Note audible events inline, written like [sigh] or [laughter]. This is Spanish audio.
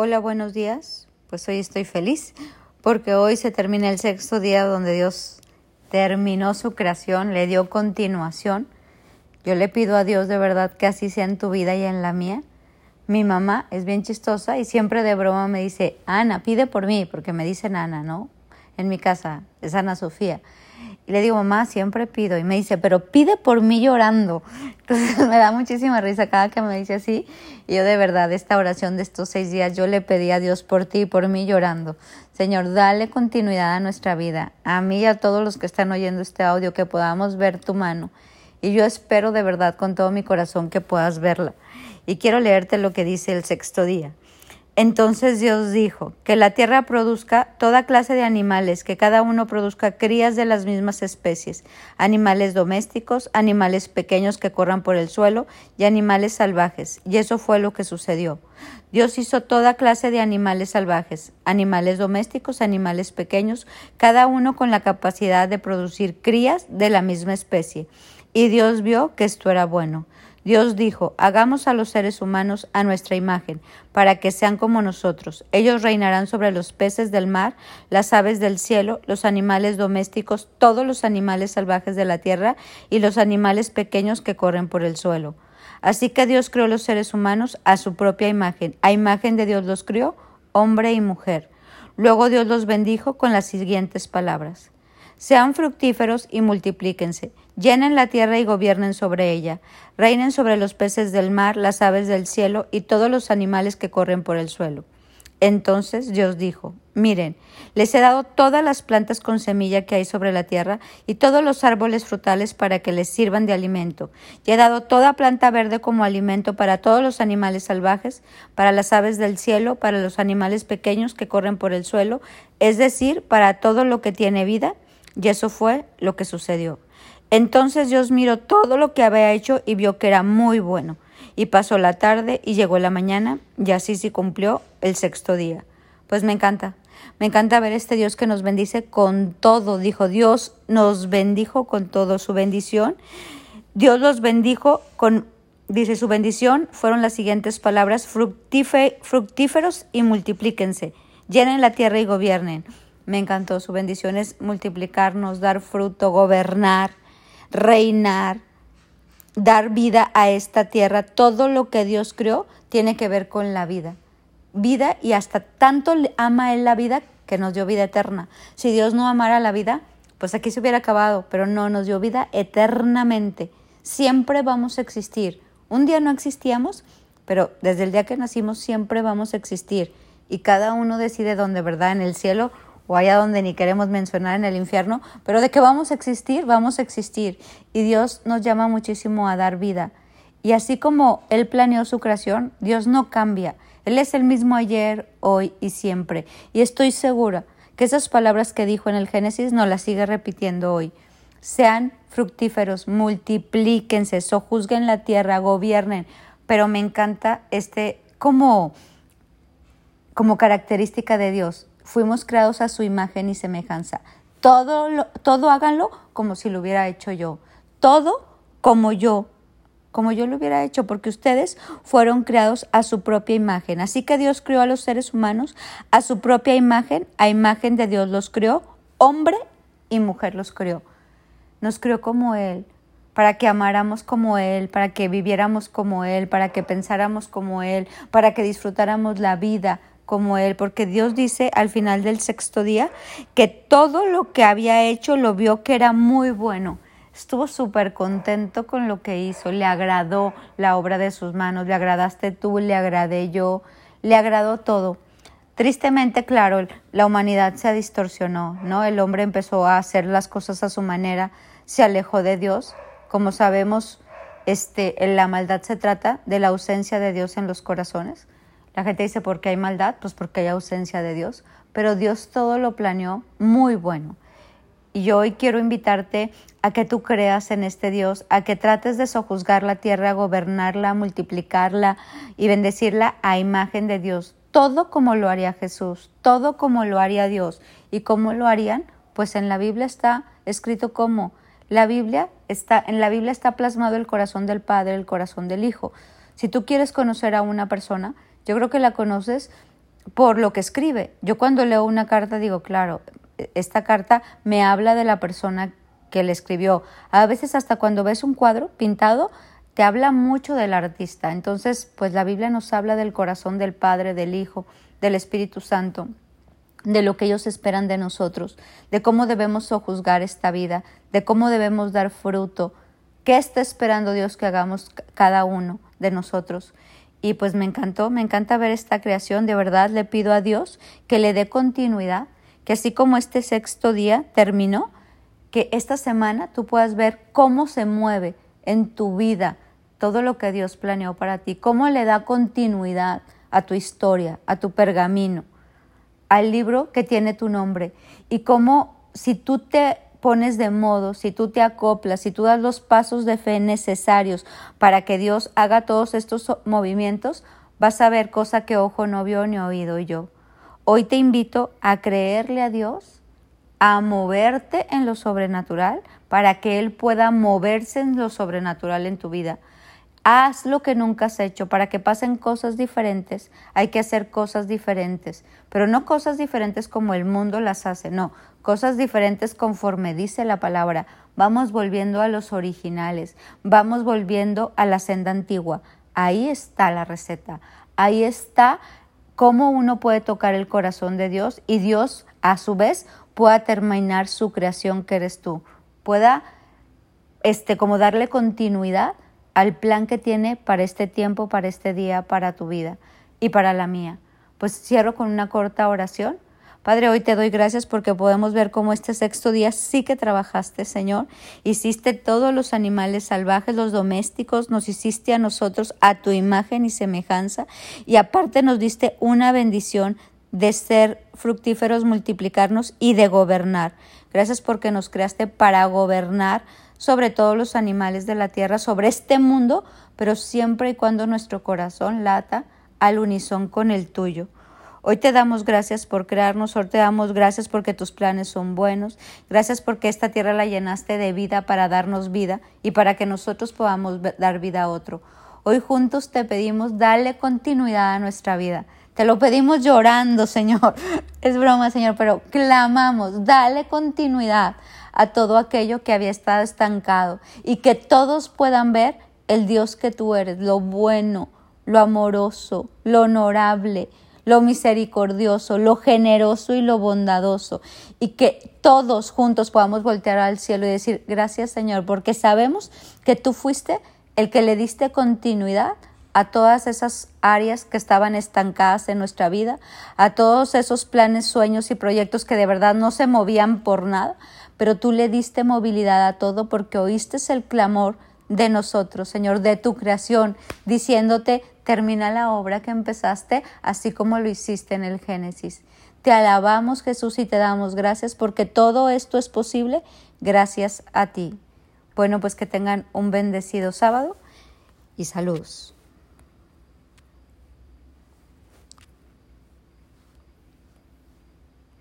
Hola, buenos días. Pues hoy estoy feliz porque hoy se termina el sexto día donde Dios terminó su creación, le dio continuación. Yo le pido a Dios de verdad que así sea en tu vida y en la mía. Mi mamá es bien chistosa y siempre de broma me dice, Ana, pide por mí, porque me dicen Ana, ¿no? En mi casa es Ana Sofía. Y le digo, mamá, siempre pido. Y me dice, pero pide por mí llorando. Entonces [laughs] me da muchísima risa cada que me dice así. Y yo de verdad, esta oración de estos seis días, yo le pedí a Dios por ti y por mí llorando. Señor, dale continuidad a nuestra vida. A mí y a todos los que están oyendo este audio, que podamos ver tu mano. Y yo espero de verdad con todo mi corazón que puedas verla. Y quiero leerte lo que dice el sexto día. Entonces Dios dijo, que la tierra produzca toda clase de animales, que cada uno produzca crías de las mismas especies, animales domésticos, animales pequeños que corran por el suelo y animales salvajes. Y eso fue lo que sucedió. Dios hizo toda clase de animales salvajes, animales domésticos, animales pequeños, cada uno con la capacidad de producir crías de la misma especie. Y Dios vio que esto era bueno. Dios dijo, hagamos a los seres humanos a nuestra imagen, para que sean como nosotros. Ellos reinarán sobre los peces del mar, las aves del cielo, los animales domésticos, todos los animales salvajes de la tierra y los animales pequeños que corren por el suelo. Así que Dios creó los seres humanos a su propia imagen. A imagen de Dios los crió, hombre y mujer. Luego Dios los bendijo con las siguientes palabras. Sean fructíferos y multiplíquense, llenen la tierra y gobiernen sobre ella, reinen sobre los peces del mar, las aves del cielo y todos los animales que corren por el suelo. Entonces Dios dijo, miren, les he dado todas las plantas con semilla que hay sobre la tierra y todos los árboles frutales para que les sirvan de alimento. Y he dado toda planta verde como alimento para todos los animales salvajes, para las aves del cielo, para los animales pequeños que corren por el suelo, es decir, para todo lo que tiene vida y eso fue lo que sucedió. Entonces Dios miró todo lo que había hecho y vio que era muy bueno. Y pasó la tarde y llegó la mañana y así se cumplió el sexto día. Pues me encanta. Me encanta ver este Dios que nos bendice con todo. Dijo Dios nos bendijo con todo su bendición. Dios los bendijo con, dice su bendición, fueron las siguientes palabras, fructíferos y multiplíquense, llenen la tierra y gobiernen. Me encantó. Su bendición es multiplicarnos, dar fruto, gobernar, reinar, dar vida a esta tierra. Todo lo que Dios creó tiene que ver con la vida. Vida y hasta tanto ama Él la vida que nos dio vida eterna. Si Dios no amara la vida, pues aquí se hubiera acabado, pero no, nos dio vida eternamente. Siempre vamos a existir. Un día no existíamos, pero desde el día que nacimos siempre vamos a existir. Y cada uno decide dónde, ¿verdad? En el cielo o allá donde ni queremos mencionar en el infierno, pero de que vamos a existir, vamos a existir. Y Dios nos llama muchísimo a dar vida. Y así como Él planeó su creación, Dios no cambia. Él es el mismo ayer, hoy y siempre. Y estoy segura que esas palabras que dijo en el Génesis no las sigue repitiendo hoy. Sean fructíferos, multiplíquense, sojuzguen la tierra, gobiernen. Pero me encanta este como, como característica de Dios fuimos creados a su imagen y semejanza. Todo, todo háganlo como si lo hubiera hecho yo. Todo como yo, como yo lo hubiera hecho, porque ustedes fueron creados a su propia imagen. Así que Dios creó a los seres humanos a su propia imagen, a imagen de Dios los creó, hombre y mujer los creó. Nos creó como Él, para que amáramos como Él, para que viviéramos como Él, para que pensáramos como Él, para que disfrutáramos la vida como él, porque Dios dice al final del sexto día que todo lo que había hecho lo vio que era muy bueno. Estuvo súper contento con lo que hizo, le agradó la obra de sus manos, le agradaste tú, le agradé yo, le agradó todo. Tristemente, claro, la humanidad se distorsionó, ¿no? El hombre empezó a hacer las cosas a su manera, se alejó de Dios. Como sabemos, este, la maldad se trata de la ausencia de Dios en los corazones. La gente dice, ¿por qué hay maldad? Pues porque hay ausencia de Dios. Pero Dios todo lo planeó muy bueno. Y yo hoy quiero invitarte a que tú creas en este Dios, a que trates de sojuzgar la tierra, gobernarla, multiplicarla y bendecirla a imagen de Dios. Todo como lo haría Jesús, todo como lo haría Dios. ¿Y cómo lo harían? Pues en la Biblia está escrito como la Biblia está en la Biblia está plasmado el corazón del Padre, el corazón del Hijo. Si tú quieres conocer a una persona, yo creo que la conoces por lo que escribe. Yo cuando leo una carta digo, claro, esta carta me habla de la persona que le escribió. A veces hasta cuando ves un cuadro pintado, te habla mucho del artista. Entonces, pues la Biblia nos habla del corazón del Padre, del Hijo, del Espíritu Santo, de lo que ellos esperan de nosotros, de cómo debemos juzgar esta vida, de cómo debemos dar fruto, qué está esperando Dios que hagamos cada uno de nosotros. Y pues me encantó, me encanta ver esta creación, de verdad le pido a Dios que le dé continuidad, que así como este sexto día terminó, que esta semana tú puedas ver cómo se mueve en tu vida todo lo que Dios planeó para ti, cómo le da continuidad a tu historia, a tu pergamino, al libro que tiene tu nombre. Y cómo si tú te pones de modo, si tú te acoplas, si tú das los pasos de fe necesarios para que Dios haga todos estos movimientos, vas a ver cosa que ojo no vio ni oído yo. Hoy te invito a creerle a Dios, a moverte en lo sobrenatural, para que Él pueda moverse en lo sobrenatural en tu vida. Haz lo que nunca has hecho para que pasen cosas diferentes. Hay que hacer cosas diferentes, pero no cosas diferentes como el mundo las hace, no, cosas diferentes conforme dice la palabra. Vamos volviendo a los originales, vamos volviendo a la senda antigua. Ahí está la receta, ahí está cómo uno puede tocar el corazón de Dios y Dios a su vez pueda terminar su creación que eres tú, pueda este como darle continuidad al plan que tiene para este tiempo, para este día, para tu vida y para la mía. Pues cierro con una corta oración. Padre, hoy te doy gracias porque podemos ver cómo este sexto día sí que trabajaste, Señor. Hiciste todos los animales salvajes, los domésticos, nos hiciste a nosotros a tu imagen y semejanza y aparte nos diste una bendición de ser fructíferos, multiplicarnos y de gobernar. Gracias porque nos creaste para gobernar sobre todos los animales de la tierra, sobre este mundo, pero siempre y cuando nuestro corazón lata al unisón con el tuyo. Hoy te damos gracias por crearnos, hoy te damos gracias porque tus planes son buenos, gracias porque esta tierra la llenaste de vida para darnos vida y para que nosotros podamos dar vida a otro. Hoy juntos te pedimos, dale continuidad a nuestra vida. Te lo pedimos llorando, [laughs] Señor. Es broma, Señor, pero clamamos, dale continuidad a todo aquello que había estado estancado y que todos puedan ver el Dios que tú eres, lo bueno, lo amoroso, lo honorable, lo misericordioso, lo generoso y lo bondadoso, y que todos juntos podamos voltear al cielo y decir, gracias Señor, porque sabemos que tú fuiste el que le diste continuidad a todas esas áreas que estaban estancadas en nuestra vida, a todos esos planes, sueños y proyectos que de verdad no se movían por nada, pero tú le diste movilidad a todo porque oíste el clamor de nosotros, Señor, de tu creación, diciéndote, termina la obra que empezaste, así como lo hiciste en el Génesis. Te alabamos, Jesús, y te damos gracias porque todo esto es posible gracias a ti. Bueno, pues que tengan un bendecido sábado y saludos.